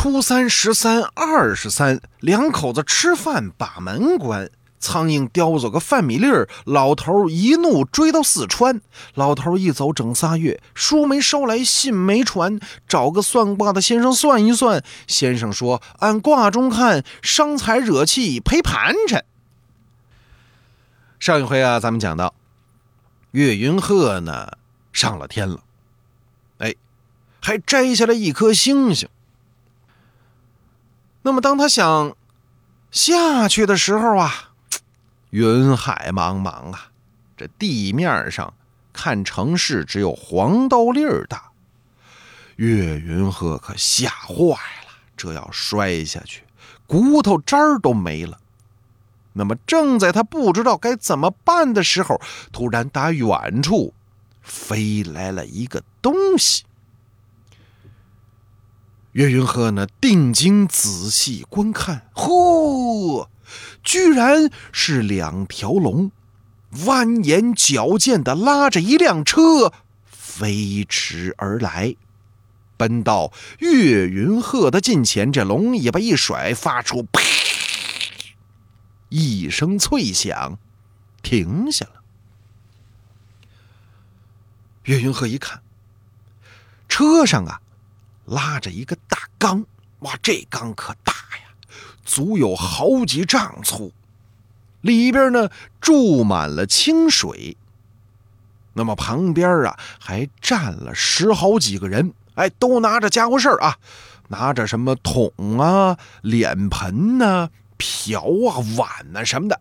初三、十三、二十三，两口子吃饭把门关。苍蝇叼走个饭米粒儿，老头一怒追到四川。老头一走整仨月，书没捎来，信没传。找个算卦的先生算一算，先生说按卦中看，伤财惹气赔盘缠。上一回啊，咱们讲到岳云鹤呢上了天了，哎，还摘下来一颗星星。那么当他想下去的时候啊。云海茫茫啊，这地面上看城市只有黄豆粒儿大。岳云鹤可吓坏了，这要摔下去，骨头渣儿都没了。那么正在他不知道该怎么办的时候，突然打远处飞来了一个东西。岳云鹤呢，定睛仔细观看，嚯！居然是两条龙，蜿蜒矫健的拉着一辆车飞驰而来，奔到岳云鹤的近前。这龙尾巴一甩，发出“啪”一声脆响，停下了。岳云鹤一看，车上啊拉着一个大缸，哇，这缸可大呀！足有好几丈粗，里边呢注满了清水。那么旁边啊还站了十好几个人，哎，都拿着家伙事儿啊，拿着什么桶啊、脸盆呐、瓢啊、碗呐什么的，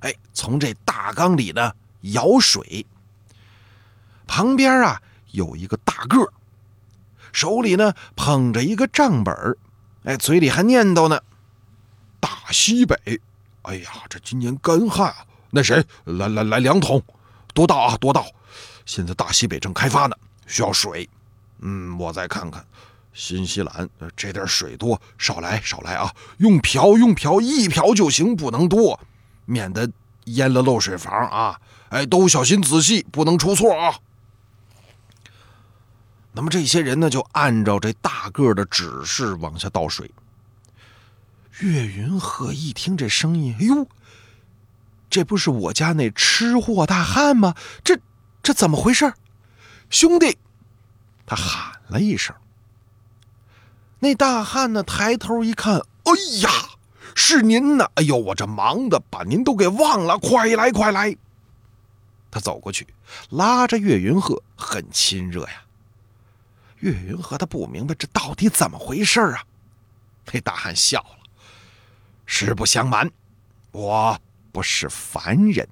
哎，从这大缸里呢舀水。旁边啊有一个大个手里呢捧着一个账本儿哎，嘴里还念叨呢。大西北，哎呀，这今年干旱啊！那谁，来来来，两桶，多倒啊，多倒！现在大西北正开发呢，需要水。嗯，我再看看，新西兰这点水多，少来少来啊！用瓢用瓢，一瓢就行，不能多，免得淹了漏水房啊！哎，都小心仔细，不能出错啊！那么这些人呢，就按照这大个的指示往下倒水。岳云鹤一听这声音，哎呦，这不是我家那吃货大汉吗？这这怎么回事？兄弟，他喊了一声。那大汉呢，抬头一看，哎呀，是您呐！哎呦，我这忙的把您都给忘了，快来快来！他走过去，拉着岳云鹤，很亲热呀。岳云和他不明白这到底怎么回事啊？那大汉笑了。实不相瞒，我不是凡人，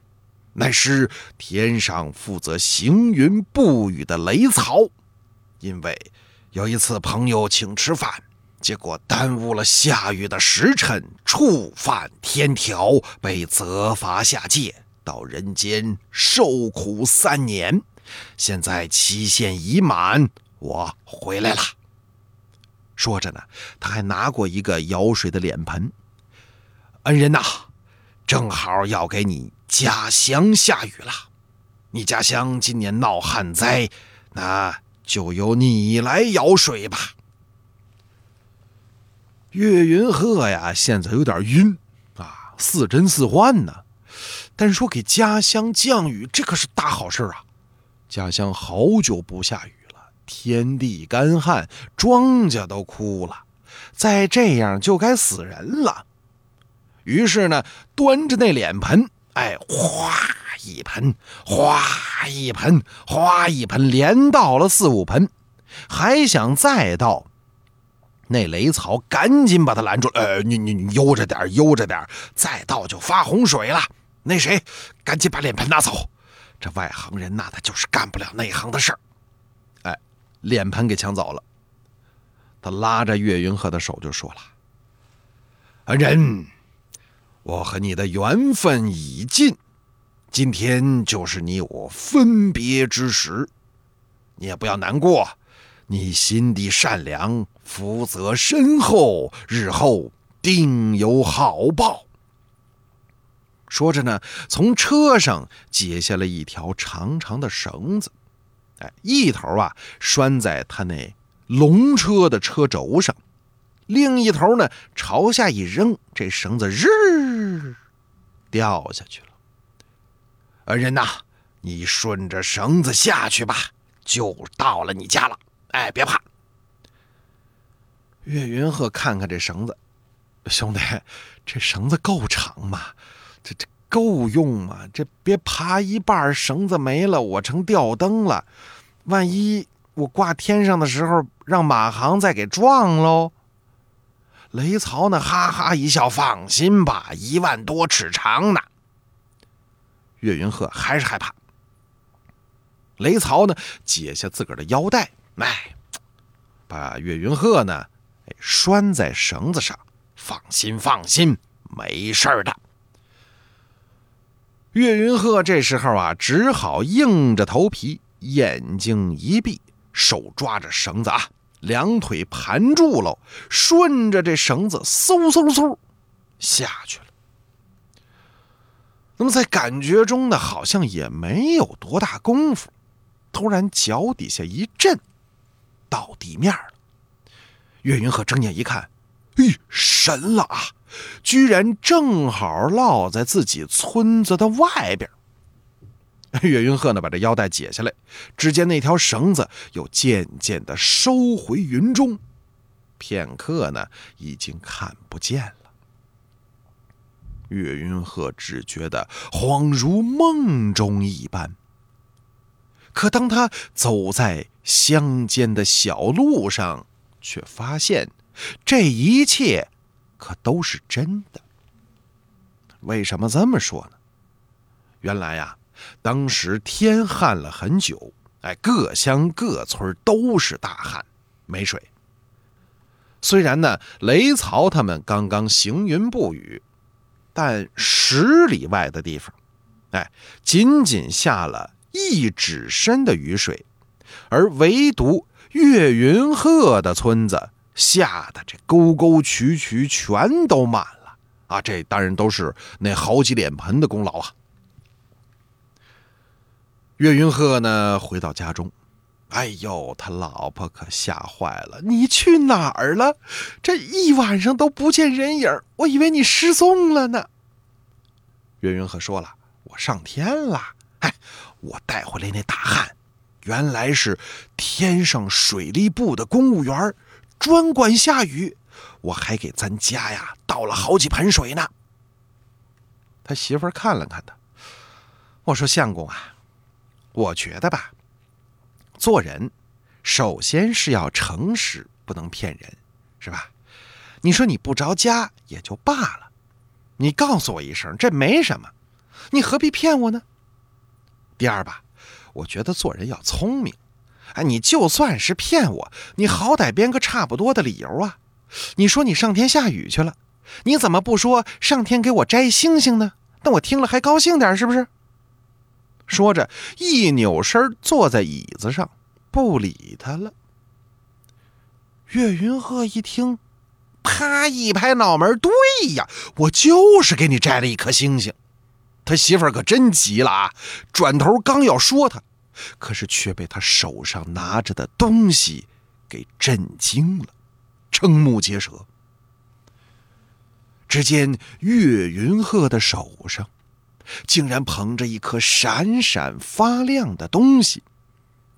乃是天上负责行云布雨的雷曹。因为有一次朋友请吃饭，结果耽误了下雨的时辰，触犯天条，被责罚下界，到人间受苦三年。现在期限已满，我回来了。说着呢，他还拿过一个舀水的脸盆。恩人呐，正好要给你家乡下雨了。你家乡今年闹旱灾，那就由你来舀水吧。岳云鹤呀，现在有点晕啊，似真似幻呢。但说给家乡降雨，这可是大好事啊！家乡好久不下雨，天地干旱，庄稼都枯了，再这样就该死人了。于是呢，端着那脸盆，哎，哗一盆，哗一盆，哗一盆，连倒了四五盆，还想再倒。那雷曹赶紧把他拦住了，呃，你你你悠着点，悠着点，再倒就发洪水了。那谁，赶紧把脸盆拿走。这外行人那他就是干不了内行的事儿。脸盆给抢走了。他拉着岳云鹤的手就说了：“恩人。”我和你的缘分已尽，今天就是你我分别之时，你也不要难过，你心地善良，福泽深厚，日后定有好报。说着呢，从车上解下了一条长长的绳子，一头啊拴在他那龙车的车轴上，另一头呢朝下一扔，这绳子日掉下去了。恩人呐，你顺着绳子下去吧，就到了你家了。哎，别怕。岳云鹤看看这绳子，兄弟，这绳子够长吗？这这够用吗？这别爬一半，绳子没了，我成吊灯了。万一我挂天上的时候，让马航再给撞喽？雷曹呢？哈哈一笑，放心吧，一万多尺长呢。岳云鹤还是害怕。雷曹呢，解下自个儿的腰带，哎，把岳云鹤呢，哎拴在绳子上。放心，放心，没事儿的。岳云鹤这时候啊，只好硬着头皮，眼睛一闭，手抓着绳子啊。两腿盘住了，顺着这绳子嗖嗖嗖下去了。那么在感觉中呢，好像也没有多大功夫，突然脚底下一震，到地面了。岳云鹤睁眼一看，咦，神了啊！居然正好落在自己村子的外边。岳云鹤呢，把这腰带解下来，只见那条绳子又渐渐的收回云中，片刻呢，已经看不见了。岳云鹤只觉得恍如梦中一般。可当他走在乡间的小路上，却发现这一切可都是真的。为什么这么说呢？原来呀。当时天旱了很久，哎，各乡各村都是大旱，没水。虽然呢，雷曹他们刚刚行云布雨，但十里外的地方，哎，仅仅下了一指深的雨水，而唯独岳云鹤的村子下的这沟沟渠渠全都满了啊！这当然都是那好几脸盆的功劳啊！岳云鹤呢？回到家中，哎呦，他老婆可吓坏了。你去哪儿了？这一晚上都不见人影，我以为你失踪了呢。岳云鹤说了：“我上天了。哎，我带回来那大汉，原来是天上水利部的公务员，专管下雨。我还给咱家呀倒了好几盆水呢。”他媳妇看了看他，我说：“相公啊。”我觉得吧，做人首先是要诚实，不能骗人，是吧？你说你不着家也就罢了，你告诉我一声，这没什么，你何必骗我呢？第二吧，我觉得做人要聪明，哎，你就算是骗我，你好歹编个差不多的理由啊。你说你上天下雨去了，你怎么不说上天给我摘星星呢？那我听了还高兴点，是不是？说着，一扭身坐在椅子上，不理他了。岳云鹤一听，啪一拍脑门：“对呀，我就是给你摘了一颗星星。”他媳妇儿可真急了啊！转头刚要说他，可是却被他手上拿着的东西给震惊了，瞠目结舌。只见岳云鹤的手上。竟然捧着一颗闪闪发亮的东西，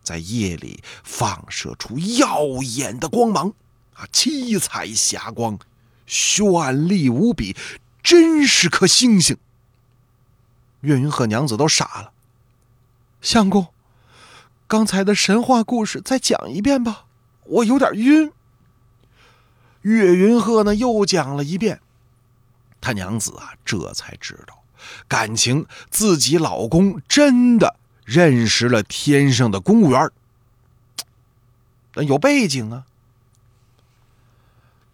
在夜里放射出耀眼的光芒，啊，七彩霞光，绚丽无比，真是颗星星。岳云鹤娘子都傻了。相公，刚才的神话故事再讲一遍吧，我有点晕。岳云鹤呢，又讲了一遍，他娘子啊，这才知道。感情自己老公真的认识了天上的公务员那，有背景啊。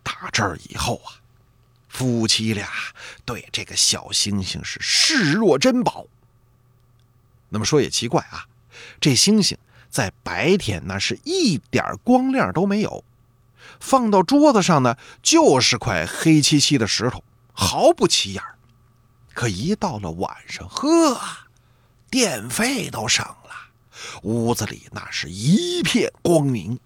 打这儿以后啊，夫妻俩对这个小星星是视若珍宝。那么说也奇怪啊，这星星在白天那是一点光亮都没有，放到桌子上呢就是块黑漆漆的石头，毫不起眼。可一到了晚上，呵，电费都省了，屋子里那是一片光明。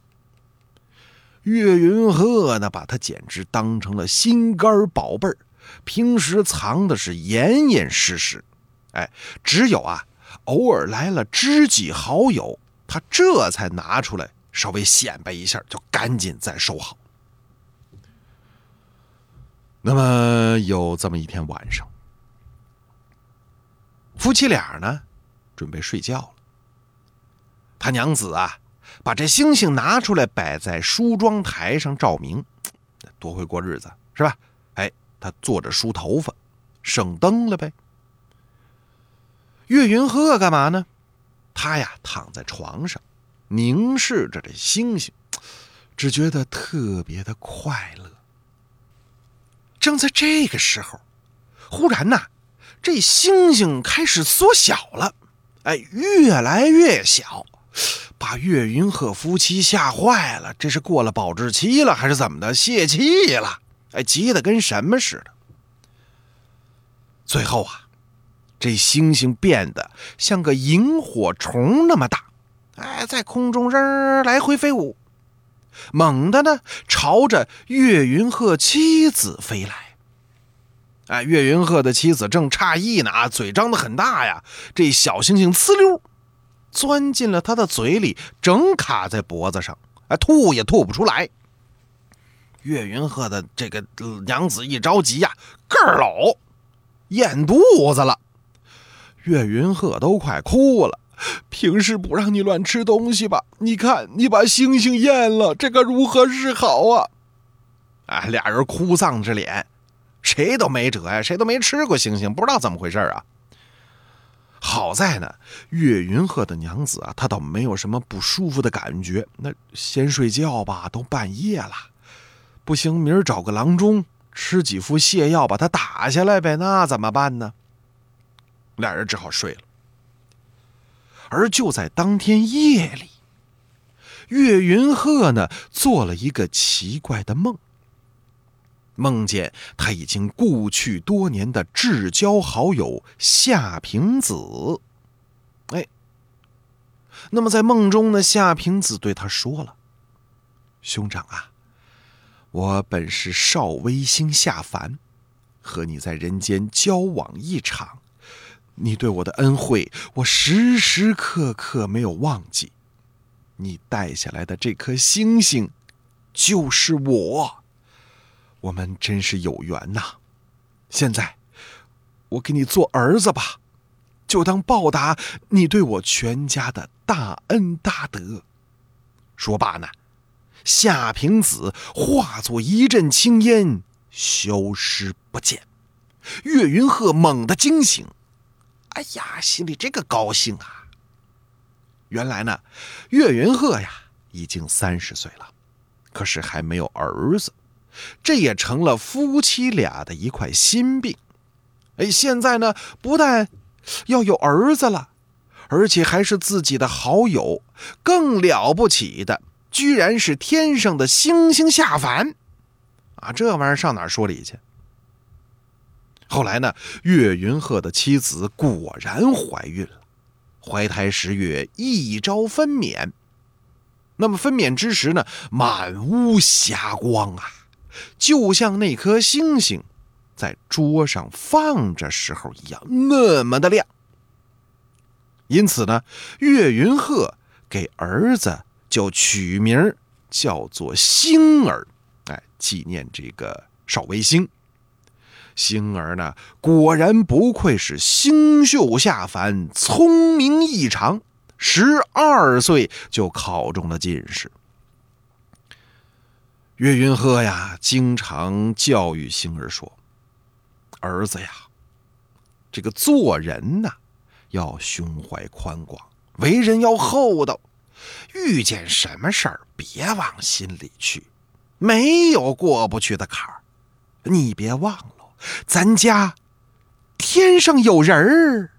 岳云鹤呢，把他简直当成了心肝宝贝儿，平时藏的是严严实实。哎，只有啊，偶尔来了知己好友，他这才拿出来稍微显摆一下，就赶紧再收好。那么有这么一天晚上，夫妻俩呢，准备睡觉了。他娘子啊。把这星星拿出来摆在梳妆台上照明，多会过日子是吧？哎，他坐着梳头发，省灯了呗。岳云鹤干嘛呢？他呀躺在床上，凝视着这星星，只觉得特别的快乐。正在这个时候，忽然呐，这星星开始缩小了，哎，越来越小。把岳云鹤夫妻吓坏了，这是过了保质期了还是怎么的？泄气了，哎，急得跟什么似的。最后啊，这星星变得像个萤火虫那么大，哎，在空中扔来回飞舞，猛的呢朝着岳云鹤妻子飞来。哎，岳云鹤的妻子正诧异呢，啊，嘴张得很大呀，这小星星呲溜。钻进了他的嘴里，整卡在脖子上，哎，吐也吐不出来。岳云鹤的这个娘子一着急呀，个儿老，咽肚子了。岳云鹤都快哭了。平时不让你乱吃东西吧？你看你把星星咽了，这可如何是好啊？哎，俩人哭丧着脸，谁都没辙呀，谁都没吃过星星，不知道怎么回事啊。好在呢，岳云鹤的娘子啊，她倒没有什么不舒服的感觉。那先睡觉吧，都半夜了，不行，明儿找个郎中吃几副泻药，把他打下来呗。那怎么办呢？俩人只好睡了。而就在当天夜里，岳云鹤呢做了一个奇怪的梦。梦见他已经故去多年的至交好友夏平子，哎，那么在梦中呢，夏平子对他说了：“兄长啊，我本是少微星下凡，和你在人间交往一场，你对我的恩惠，我时时刻刻没有忘记。你带下来的这颗星星，就是我。”我们真是有缘呐！现在，我给你做儿子吧，就当报答你对我全家的大恩大德。说罢呢，夏平子化作一阵青烟，消失不见。岳云鹤猛地惊醒，哎呀，心里这个高兴啊！原来呢，岳云鹤呀已经三十岁了，可是还没有儿子。这也成了夫妻俩的一块心病。哎，现在呢，不但要有儿子了，而且还是自己的好友，更了不起的，居然是天上的星星下凡！啊，这玩意儿上哪说理去？后来呢，岳云鹤的妻子果然怀孕了，怀胎十月，一朝分娩。那么分娩之时呢，满屋霞光啊！就像那颗星星在桌上放着时候一样，那么的亮。因此呢，岳云鹤给儿子就取名叫做星儿，哎，纪念这个少微星。星儿呢，果然不愧是星宿下凡，聪明异常，十二岁就考中了进士。岳云鹤呀，经常教育星儿说：“儿子呀，这个做人呐，要胸怀宽广，为人要厚道。遇见什么事儿，别往心里去，没有过不去的坎儿。你别忘了，咱家天上有人儿。”